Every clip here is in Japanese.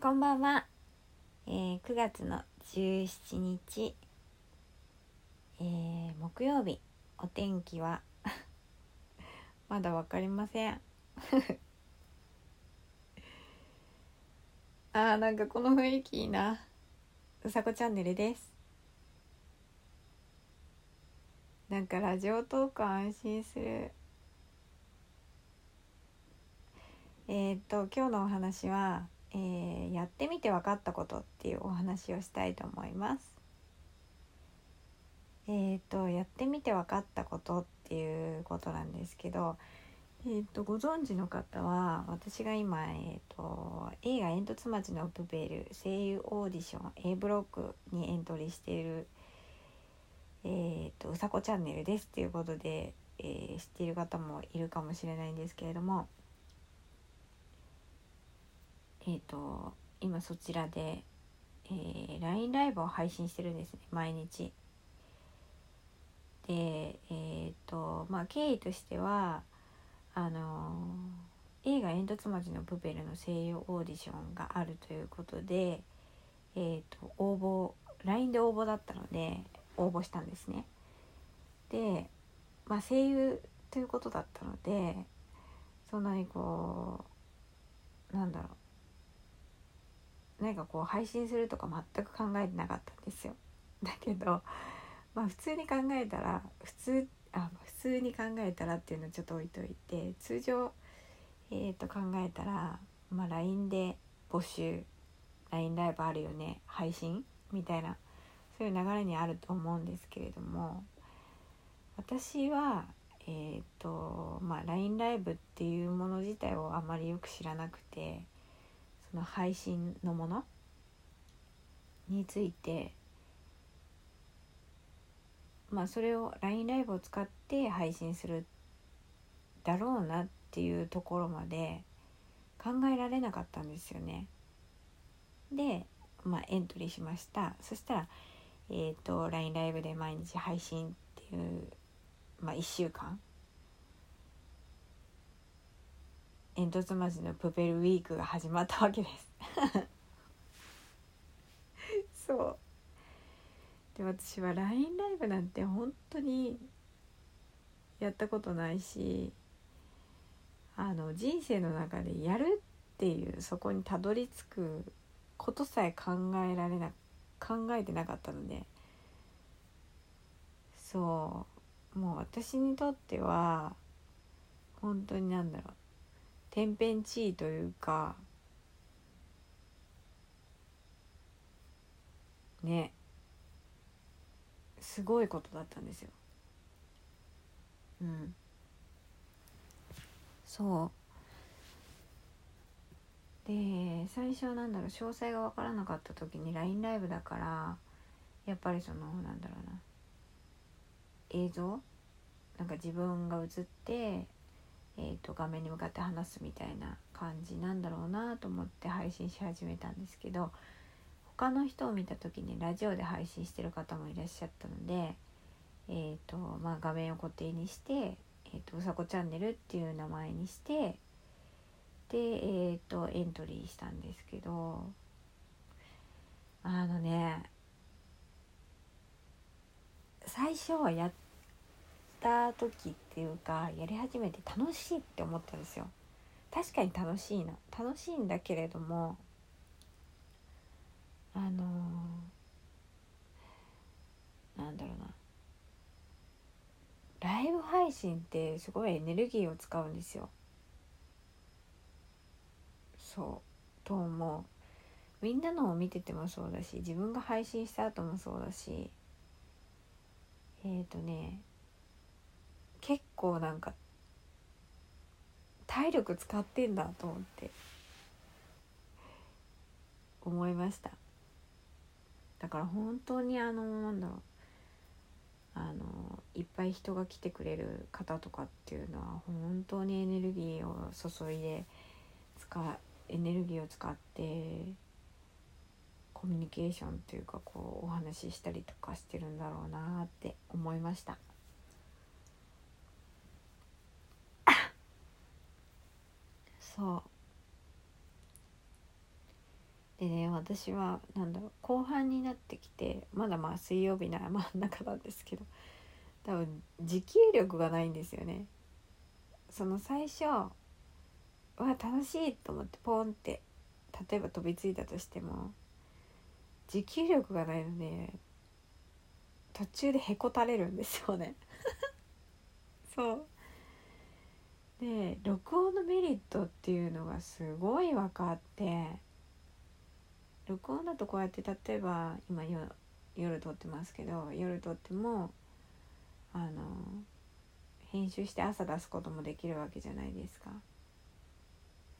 こんばんは、えー、9月の17日、えー、木曜日。お天気は？まだわかりません。あーなんかこの雰囲気いいな。うさこチャンネルです。なんかラジオトーク安心する。えー、っと今日のお話は、えー、やってみて分かったことっていうお話をしたいと思います。えー、とやってみて分かったことっていうことなんですけどえーと、ご存知の方は私が今、えーと、映画「煙突町のプペル」声優オーディション A ブロックにエントリーしている、えーと、うさこチャンネルですっていうことで、えー、知っている方もいるかもしれないんですけれどもえっ、ー、と今そちらで、えー、LINE ライブを配信してるんですね毎日。でえっ、とまあ経緯としてはあの映画「煙突町のプペル」の声優オーディションがあるということで、えーと、応募 LINE で応募だったので応募したんですね。で、まあ、声優ということだったのでそんなにこうなんだろう何かこう配信するとか全く考えてなかったんですよ。だけど まあ普通に考えたら普通あ普通に考えたらっていうのちょっと置いといて通常、えー、と考えたら、まあ、LINE で募集 LINE ライブあるよね配信みたいなそういう流れにあると思うんですけれども私はえっ、ー、とまあ LINE ライブっていうもの自体をあまりよく知らなくてその配信のもの？について。まあそれを LINE ライブを使って配信するだろうなっていうところまで考えられなかったんですよね。で、まあ、エントリーしました。そしたら、えーと、LINE ライブで毎日配信っていう、まあ、1週間煙突町のプペルウィークが始まったわけです。そう。で私は LINE ライブなんて本当にやったことないしあの人生の中でやるっていうそこにたどり着くことさえ考えられな考えてなかったので。そう。もう私にとっては本当になんだろう。天変地異というかねすごいことだったんですよ。うん、そう。で最初はなんだろう詳細が分からなかった時に LINE ライブだからやっぱりそのなんだろうな映像？なんか自分が映って、えーと、画面に向かって話すみたいな感じなんだろうなと思って配信し始めたんですけど他の人を見た時にラジオで配信してる方もいらっしゃったので、えーとまあ、画面を固定にして、えーと、うさこチャンネルっていう名前にしてで、えーと、エントリーしたんですけどあのね最初はやってた時っていうかやり始めて楽しいって思ったんですよ。確かに楽しいな。楽しいんだけれどもあのー、なんだろうな。ライブ配信ってすごいエネルギーを使うんですよ。そう。と思う。みんなのを見ててもそうだし自分が配信した後もそうだしえっ、ー、とね結構なんか体力使ってんだと思って思いましただから本当にあのなんだろうあのいっぱい人が来てくれる方とかっていうのは本当にエネルギーを注いで使エネルギーを使ってコミュニケーションというかこうお話ししたりとかしてるんだろうなって思いました。そう。でね私はなんだろう後半になってきてまだまあ水曜日な真ん中なんですけど多分持久力がないんですよね。その最初は楽しいと思ってポンって例えば飛びついたとしても持久力がないので途中でへこたれるんですよね。そう。で録音のメリットっていうのがすごい分かって録音だとこうやって例えば今夜撮ってますけど夜撮ってもあの編集して朝出すこともできるわけじゃないですか。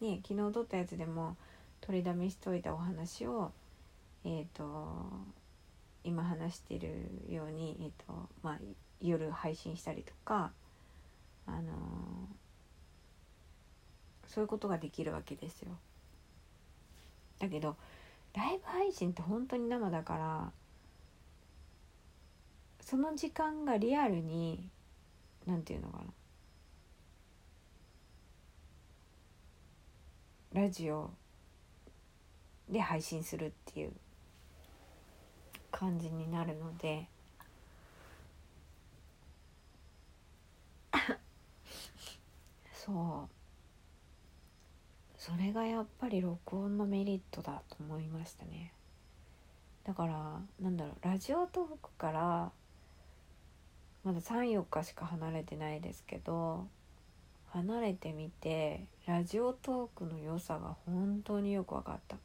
ね昨日撮ったやつでも取りだめしといたお話をえっ、ー、と今話してるように、えーとまあ、夜配信したりとか、あの、そういうことができるわけですよ。だけどライブ配信って本当に生だからその時間がリアルに何て言うのかな。ラジオで配信するっていう感じになるので。そう。それがやっぱり録音のメリットだと思いましたね。だからなんだろうラジオトークからまだ34日しか離れてないですけど離れてみてラジオトークの良さが本当によく分かった。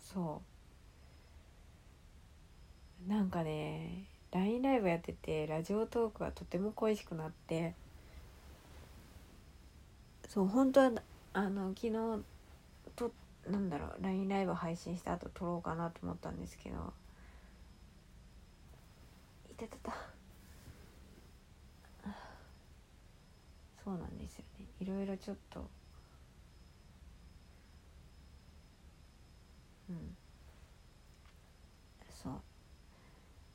そう。なんかね LINE ライブやっててラジオトークがとても恋しくなってそう本当はあの昨日となんだろう LINE ライブ配信した後撮ろうかなと思ったんですけどいたたたそうなんですよね。いろいろちょっとうん。そう。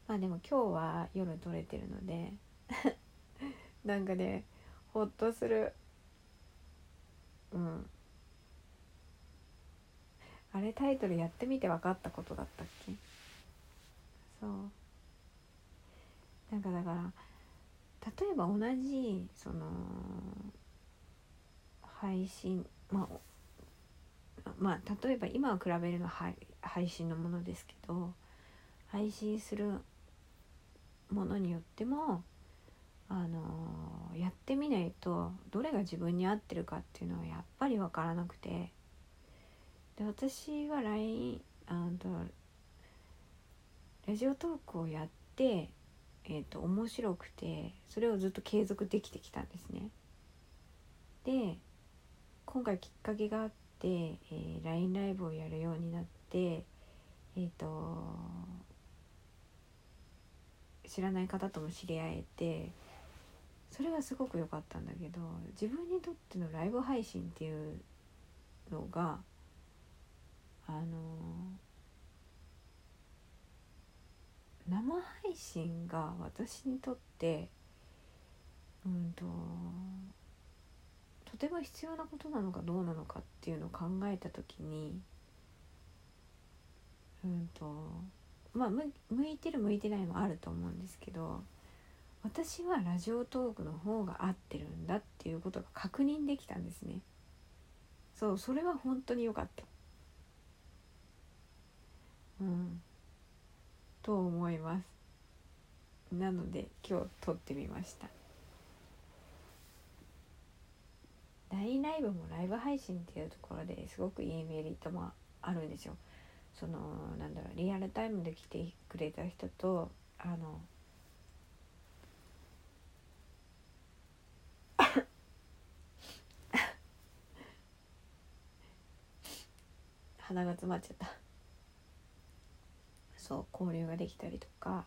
まあでも今日は夜撮れてるので なんかねほっとする。うん。あれタイトルやってみて分かったことだったっけ？そう。なんかだから例えば同じその配信まあまあ例えば今は比べるのは配信のものですけど配信するものによってもあのやってみないとどれが自分に合ってるかっていうのはやっぱり分からなくてで私は LINE あとラジオトークをやって、えーと、面白くてそれをずっと継続できてきたんですね。で今回きっかけがあって、えー、LINE ライブをやるようになってえっ、ー、と知らない方とも知り合えてそれはすごく良かったんだけど自分にとってのライブ配信っていうのがあの生配信が私にとってうんととても必要なことなのかどうなのかっていうのを考えた時にうんとまあ向いてる向いてないもあると思うんですけど私はラジオトークの方が合ってるんだっていうことが確認できたんですね。そうそれは本当に良かった。うん。と思います。なので今日撮ってみました。LINE ライブもライブ配信っていうところですごくいいメリットもあるんですよ。そのなんだろうリアルタイムで来てくれた人とあの鼻が詰まっちゃった。そう交流ができたりとか。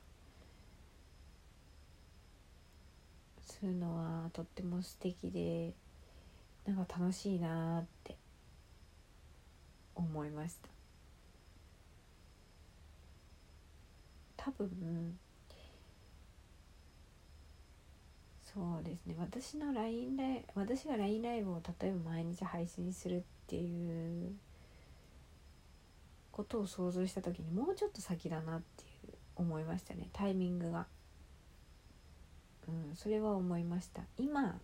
するのはとっても素敵でなんか楽しいなって思いました。多分そうですね。私の LINE ライ私が LINE ライブを例えば毎日配信するっていうことを想像した時にもうちょっと先だなっていう思いましたね。タイミングが。うん、それは思いました。今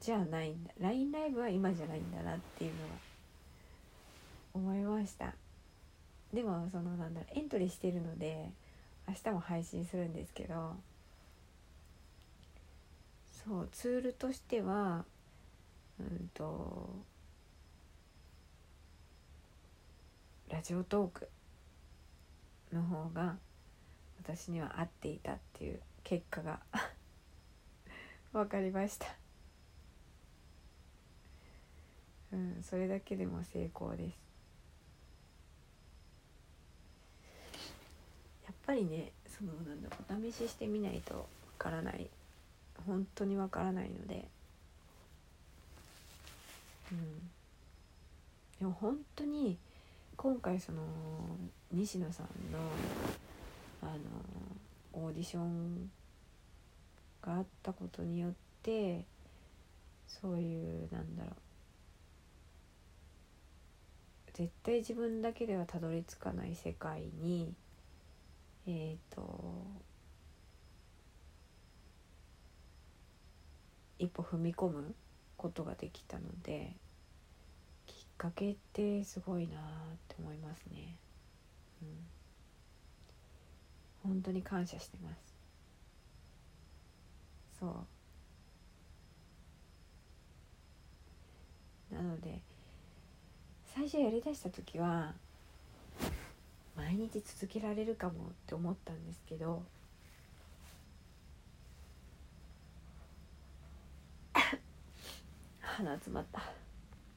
じゃないんだ。LINE ライブは今じゃないんだなっていうのは思いました。でもそのなんだろうエントリーしてるので明日も配信するんですけどそうツールとしてはうんとラジオトークの方が私には合っていたっていう結果が 分かりました。うんそれだけでも成功です。やっぱりねそのなんだお試ししてみないとわからない。本当にわからないので。うん。でも本当に今回その西野さんのあのオーディションがあったことによってそういうなんだろう。絶対自分だけではたどり着かない世界にえっ、ー、と一歩踏み込むことができたのでかけってすごいなって思いますね。うん本当に感謝してますそうなので最初やりだした時は毎日続けられるかもって思ったんですけど 鼻詰まった。